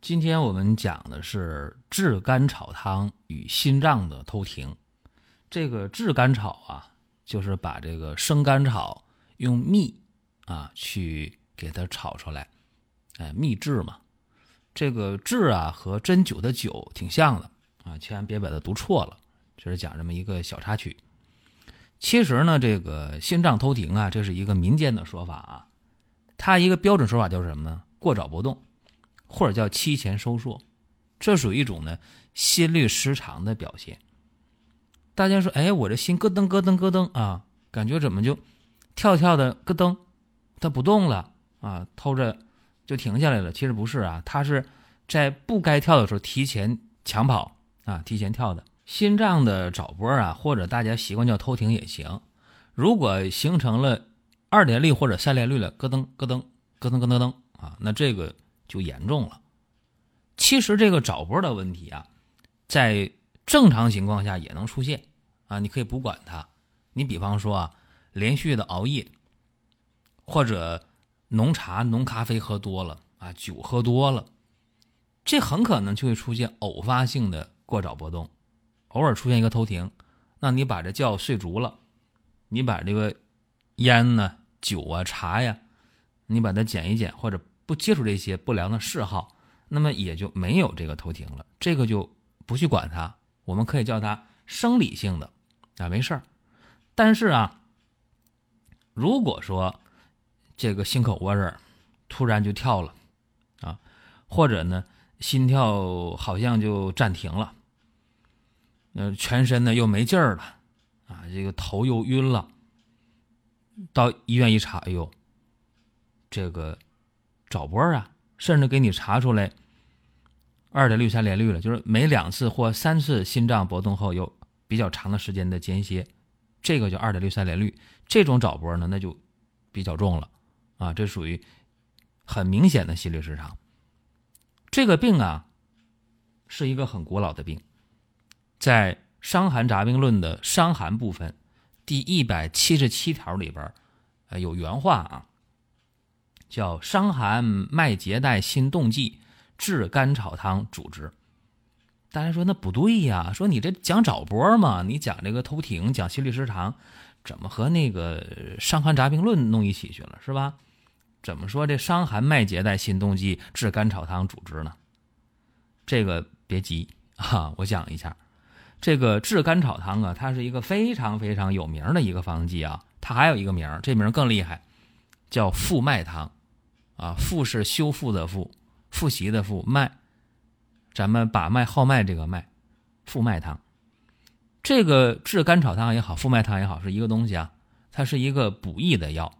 今天我们讲的是炙甘草汤与心脏的偷停。这个炙甘草啊，就是把这个生甘草用蜜啊去给它炒出来，哎，蜜制嘛。这个炙啊和针灸的灸挺像的啊，千万别把它读错了。这是讲这么一个小插曲。其实呢，这个心脏偷停啊，这是一个民间的说法啊。它一个标准说法就是什么呢？过早搏动。或者叫期前收缩，这属于一种呢心律失常的表现。大家说，哎，我这心咯噔咯噔咯噔啊，感觉怎么就跳跳的咯噔，它不动了啊，偷着就停下来了。其实不是啊，它是在不该跳的时候提前抢跑啊，提前跳的。心脏的早搏啊，或者大家习惯叫偷停也行。如果形成了二连律或者三连律了，咯噔咯噔咯噔咯噔噔啊，那这个。就严重了。其实这个早搏的问题啊，在正常情况下也能出现啊，你可以不管它。你比方说啊，连续的熬夜，或者浓茶、浓咖啡喝多了啊，酒喝多了，这很可能就会出现偶发性的过早波动，偶尔出现一个偷停。那你把这觉睡足了，你把这个烟呢、酒啊、茶呀，你把它减一减，或者。不接触这些不良的嗜好，那么也就没有这个偷停了。这个就不去管它，我们可以叫它生理性的啊，没事儿。但是啊，如果说这个心口窝这儿突然就跳了啊，或者呢心跳好像就暂停了，呃，全身呢又没劲儿了啊，这个头又晕了，到医院一查，哎呦，这个。早搏啊，甚至给你查出来二点六三连律了，就是每两次或三次心脏搏动后有比较长的时间的间歇，这个叫二点六三连律。这种早搏呢，那就比较重了啊，这属于很明显的心律失常。这个病啊，是一个很古老的病，在《伤寒杂病论》的伤寒部分第一百七十七条里边，呃，有原话啊。叫伤寒脉结带心动悸，炙甘草汤主之。大家说那不对呀？说你这讲早搏嘛，你讲这个偷停，讲心律失常，怎么和那个《伤寒杂病论》弄一起去了，是吧？怎么说这伤寒脉结带心动悸，炙甘草汤主之呢？这个别急啊，我讲一下，这个炙甘草汤啊，它是一个非常非常有名的一个方剂啊，它还有一个名这名更厉害，叫复脉汤。啊，复是修复的复，复习的复，脉，咱们把脉号脉这个脉，复脉汤，这个治甘草汤也好，复脉汤也好，是一个东西啊，它是一个补益的药，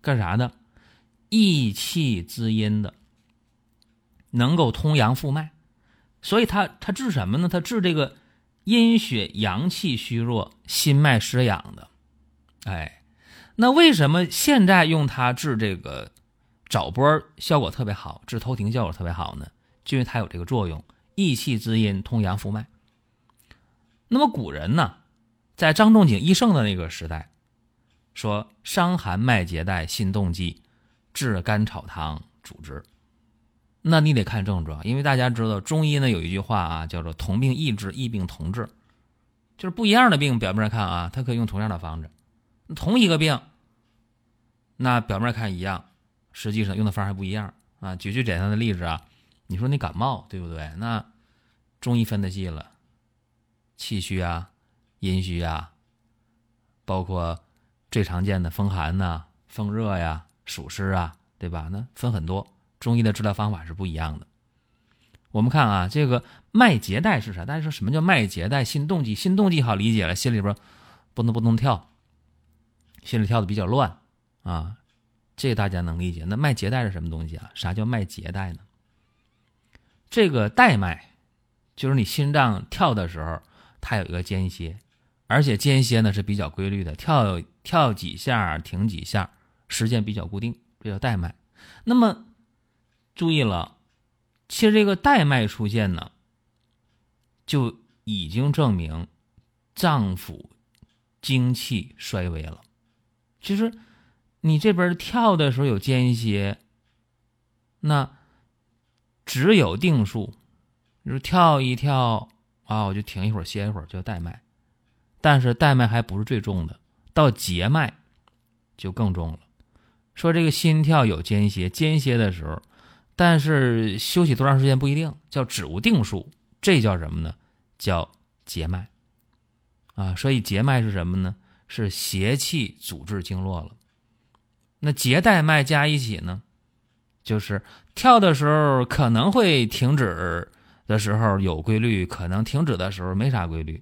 干啥的？益气滋阴的，能够通阳复脉，所以它它治什么呢？它治这个阴血阳气虚弱、心脉失养的。哎，那为什么现在用它治这个？早波效果特别好，治头停效果特别好呢，就因为它有这个作用，益气滋阴，通阳复脉。那么古人呢，在张仲景医圣的那个时代，说伤寒脉结带心动悸，炙甘草汤主之。那你得看症状，因为大家知道中医呢有一句话啊，叫做同病异治，异病同治，就是不一样的病，表面上看啊，它可以用同样的方子；同一个病，那表面看一样。实际上用的方还不一样啊！举最简单的例子啊，你说你感冒对不对？那中医分的细了，气虚啊、阴虚啊，包括最常见的风寒呐、风热呀、暑湿啊，对吧？那分很多，中医的治疗方法是不一样的。我们看啊，这个脉结带是啥？大家说什么叫脉结带？心动悸，心动悸好理解了，心里边不能不能跳，心里跳的比较乱啊。这大家能理解。那脉结带是什么东西啊？啥叫脉结带呢？这个带脉，就是你心脏跳的时候，它有一个间歇，而且间歇呢是比较规律的，跳跳几下停几下，时间比较固定，这叫带脉。那么注意了，其实这个带脉出现呢，就已经证明脏腑精气衰微了。其实你这边跳的时候有间歇，那。只有定数，就是跳一跳啊，我就停一会儿歇一会儿，叫带脉。但是带脉还不是最重的，到结脉就更重了。说这个心跳有间歇，间歇的时候，但是休息多长时间不一定，叫只无定数，这叫什么呢？叫结脉啊。所以结脉是什么呢？是邪气阻滞经络了。那节带脉加一起呢？就是跳的时候可能会停止的时候有规律，可能停止的时候没啥规律，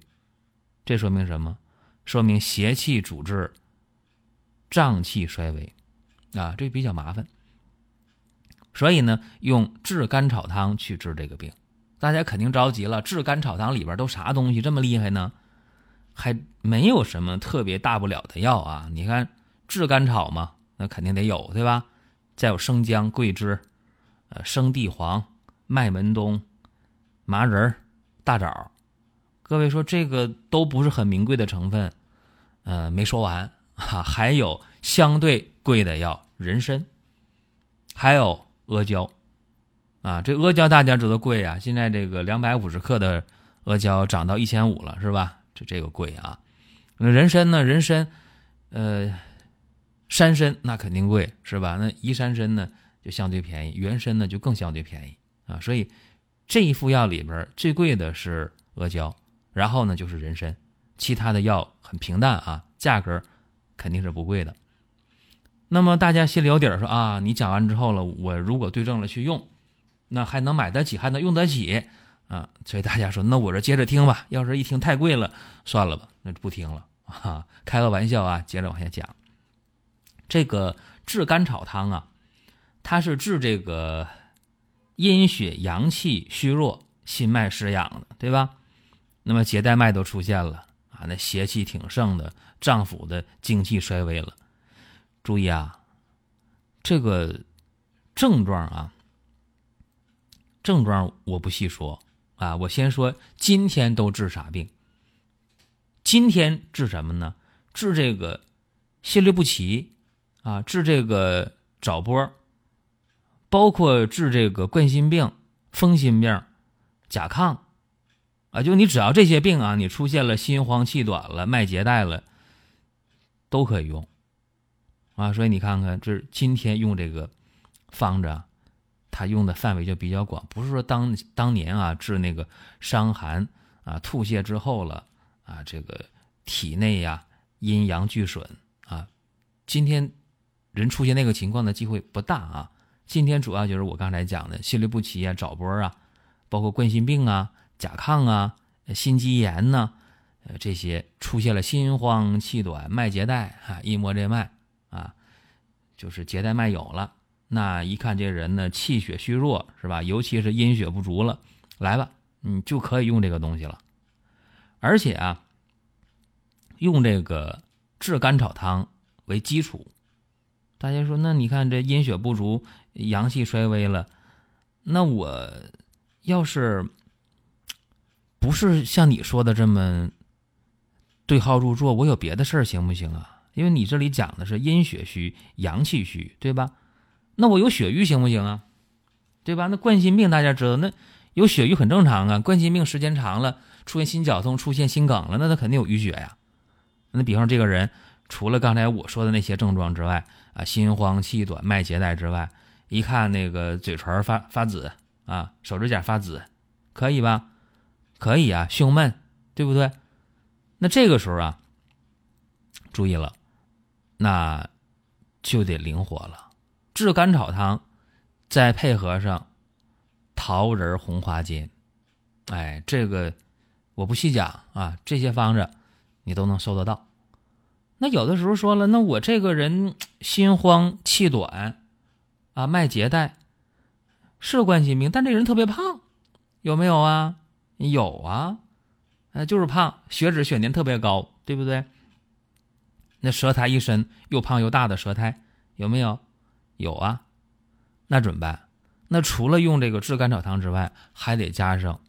这说明什么？说明邪气阻滞，脏气衰微，啊，这比较麻烦。所以呢，用炙甘草汤去治这个病，大家肯定着急了。炙甘草汤里边都啥东西这么厉害呢？还没有什么特别大不了的药啊。你看炙甘草嘛，那肯定得有，对吧？再有生姜、桂枝，呃，生地黄、麦门冬、麻仁、大枣。各位说这个都不是很名贵的成分，呃，没说完哈，还有相对贵的药人参，还有阿胶，啊，这阿胶大家知道贵啊，现在这个两百五十克的阿胶涨到一千五了，是吧？这这个贵啊。那人参呢？人参，呃。山参那肯定贵是吧？那移山参呢就相对便宜，原参呢就更相对便宜啊。所以这一副药里边最贵的是阿胶，然后呢就是人参，其他的药很平淡啊，价格肯定是不贵的。那么大家心里有底儿，说啊，你讲完之后了，我如果对症了去用，那还能买得起，还能用得起啊。所以大家说，那我这接着听吧。要是一听太贵了，算了吧，那就不听了啊。开个玩笑啊，接着往下讲。这个治甘草汤啊，它是治这个阴血阳气虚弱、心脉失养的，对吧？那么结带脉都出现了啊，那邪气挺盛的，脏腑的精气衰微了。注意啊，这个症状啊，症状我不细说啊，我先说今天都治啥病？今天治什么呢？治这个心律不齐。啊，治这个早搏，包括治这个冠心病、风心病、甲亢，啊，就你只要这些病啊，你出现了心慌气短了、脉结带了，都可以用，啊，所以你看看，这今天用这个方子，它用的范围就比较广，不是说当当年啊治那个伤寒啊吐泻之后了啊，这个体内呀阴阳俱损啊，今天。人出现那个情况的机会不大啊。今天主要就是我刚才讲的心律不齐啊、早搏啊，包括冠心病啊、甲亢啊、心肌炎呐，呃，这些出现了心慌气短、脉结带啊，一摸这脉啊，就是结带脉有了。那一看这人呢，气血虚弱是吧？尤其是阴血不足了，来吧，你就可以用这个东西了。而且啊，用这个炙甘草汤为基础。大家说，那你看这阴血不足，阳气衰微了，那我要是不是像你说的这么对号入座，我有别的事儿行不行啊？因为你这里讲的是阴血虚、阳气虚，对吧？那我有血瘀行不行啊？对吧？那冠心病大家知道，那有血瘀很正常啊。冠心病时间长了，出现心绞痛、出现心梗了，那他肯定有淤血呀。那比方这个人，除了刚才我说的那些症状之外，啊，心慌气短、脉结带之外，一看那个嘴唇发发紫啊，手指甲发紫，可以吧？可以啊，胸闷，对不对？那这个时候啊，注意了，那就得灵活了，治甘草汤，再配合上桃仁红花煎，哎，这个我不细讲啊，这些方子你都能搜得到。那有的时候说了，那我这个人心慌气短，啊，脉结带，是冠心病，但这人特别胖，有没有啊？有啊，呃，就是胖，血脂血粘特别高，对不对？那舌苔一伸，又胖又大的舌苔有没有？有啊，那怎么办？那除了用这个炙甘草汤之外，还得加上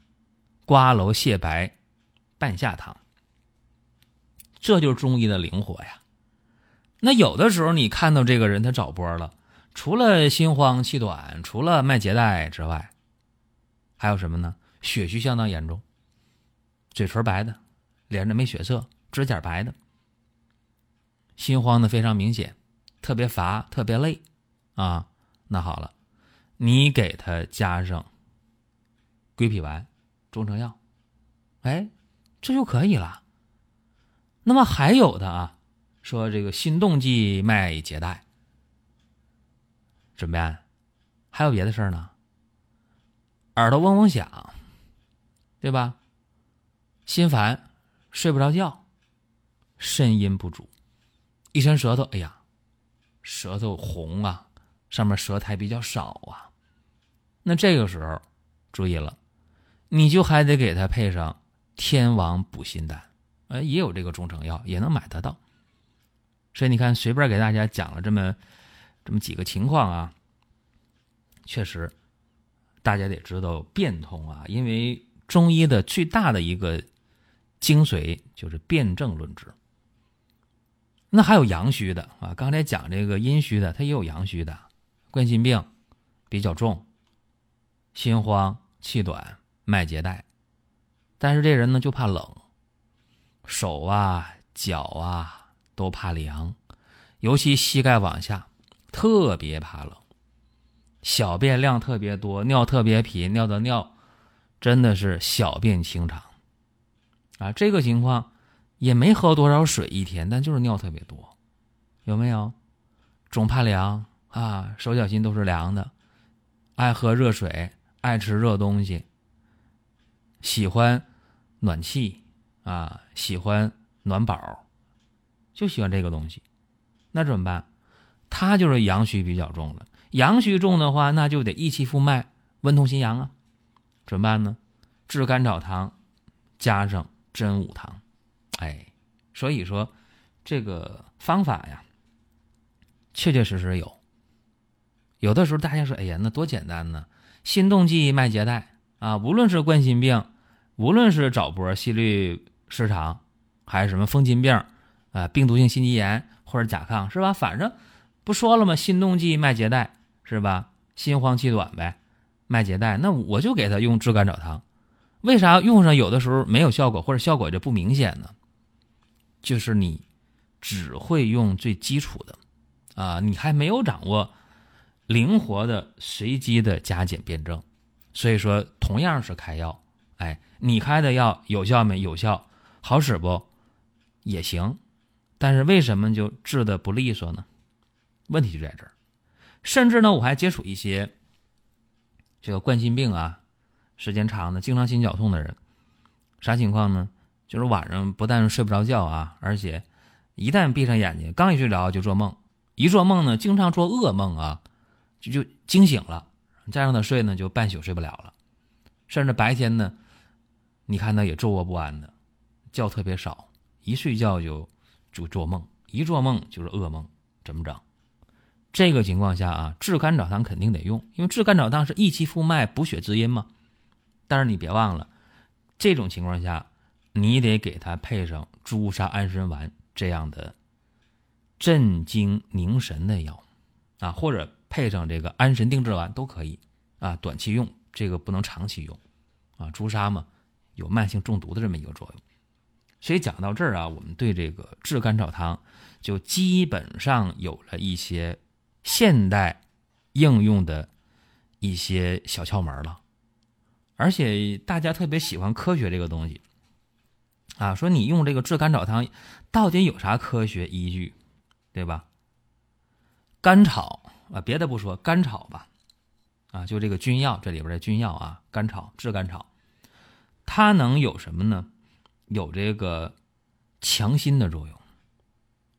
瓜蒌蟹白半夏汤。这就是中医的灵活呀。那有的时候你看到这个人他找波了，除了心慌气短，除了脉结带之外，还有什么呢？血虚相当严重，嘴唇白的，脸上没血色，指甲白的，心慌的非常明显，特别乏，特别累啊。那好了，你给他加上归脾丸、中成药，哎，这就可以了。那么还有的啊，说这个心动悸脉结带怎么办？还有别的事儿呢？耳朵嗡嗡响，对吧？心烦，睡不着觉，肾阴不足，一伸舌头，哎呀，舌头红啊，上面舌苔比较少啊。那这个时候注意了，你就还得给他配上天王补心丹。呃，也有这个中成药，也能买得到。所以你看，随便给大家讲了这么这么几个情况啊，确实，大家得知道变通啊。因为中医的最大的一个精髓就是辨证论治。那还有阳虚的啊，刚才讲这个阴虚的，它也有阳虚的，冠心病比较重，心慌气短，脉结带，但是这人呢就怕冷。手啊、脚啊都怕凉，尤其膝盖往下特别怕冷。小便量特别多，尿特别频，尿的尿真的是小便清长啊。这个情况也没喝多少水一天，但就是尿特别多，有没有？总怕凉啊，手脚心都是凉的，爱喝热水，爱吃热东西，喜欢暖气。啊，喜欢暖宝，就喜欢这个东西，那怎么办？他就是阳虚比较重了，阳虚重的话，那就得益气复脉，温通心阳啊。怎么办呢？炙甘草汤加上真武汤，哎，所以说这个方法呀，确确实实有。有的时候大家说，哎呀，那多简单呢！心动悸、脉结带啊，无论是冠心病，无论是早搏、心律。失常，还是什么风筋病，啊，病毒性心肌炎或者甲亢是吧？反正不说了吗？心动悸、脉结带是吧？心慌气短呗，脉结带，那我就给他用炙甘草汤。为啥用上有的时候没有效果，或者效果就不明显呢？就是你只会用最基础的，啊，你还没有掌握灵活的、随机的加减辩证。所以说，同样是开药，哎，你开的药有效没？有效。好使不，也行，但是为什么就治的不利索呢？问题就在这儿。甚至呢，我还接触一些这个冠心病啊，时间长的、经常心绞痛的人，啥情况呢？就是晚上不但睡不着觉啊，而且一旦闭上眼睛，刚一睡着就做梦，一做梦呢，经常做噩梦啊，就就惊醒了，再让他睡呢，就半宿睡不了了，甚至白天呢，你看他也坐卧不安的。觉特别少，一睡觉就就做梦，一做梦就是噩梦，怎么整？这个情况下啊，炙甘草汤肯定得用，因为炙甘草汤是益气复脉、补血滋阴嘛。但是你别忘了，这种情况下，你得给他配上朱砂安神丸这样的镇惊凝神的药啊，或者配上这个安神定志丸都可以啊，短期用，这个不能长期用啊。朱砂嘛，有慢性中毒的这么一个作用。所以讲到这儿啊，我们对这个炙甘草汤就基本上有了一些现代应用的一些小窍门了。而且大家特别喜欢科学这个东西啊，说你用这个炙甘草汤到底有啥科学依据，对吧？甘草啊，别的不说，甘草吧，啊，就这个君药这里边的君药啊，甘草炙甘草，它能有什么呢？有这个强心的作用，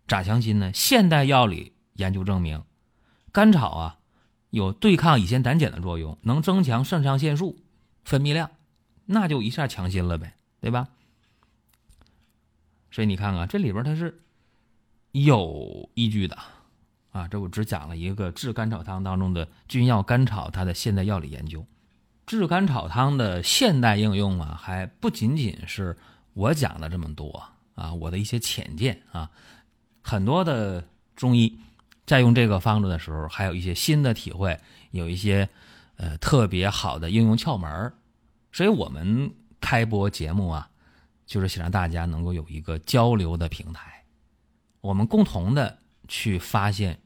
咋强心呢？现代药理研究证明，甘草啊有对抗乙酰胆碱的作用，能增强肾上腺素分泌量那就一下强心了呗，对吧？所以你看看这里边它是有依据的啊。这我只讲了一个炙甘草汤当中的君药甘草它的现代药理研究。炙甘草汤的现代应用啊，还不仅仅是我讲了这么多啊，我的一些浅见啊，很多的中医在用这个方子的时候，还有一些新的体会，有一些呃特别好的应用窍门所以我们开播节目啊，就是想让大家能够有一个交流的平台，我们共同的去发现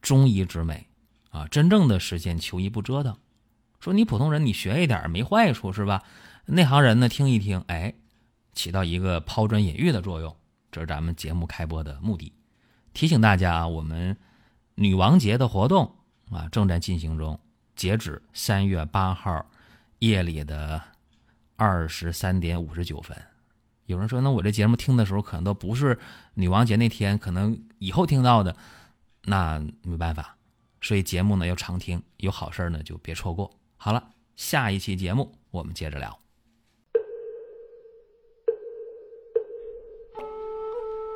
中医之美啊，真正的实现求医不折腾。说你普通人你学一点没坏处是吧？内行人呢听一听，哎，起到一个抛砖引玉的作用。这是咱们节目开播的目的。提醒大家啊，我们女王节的活动啊正在进行中，截止三月八号夜里的二十三点五十九分。有人说，那我这节目听的时候可能都不是女王节那天，可能以后听到的，那没办法。所以节目呢要常听，有好事呢就别错过。好了，下一期节目我们接着聊。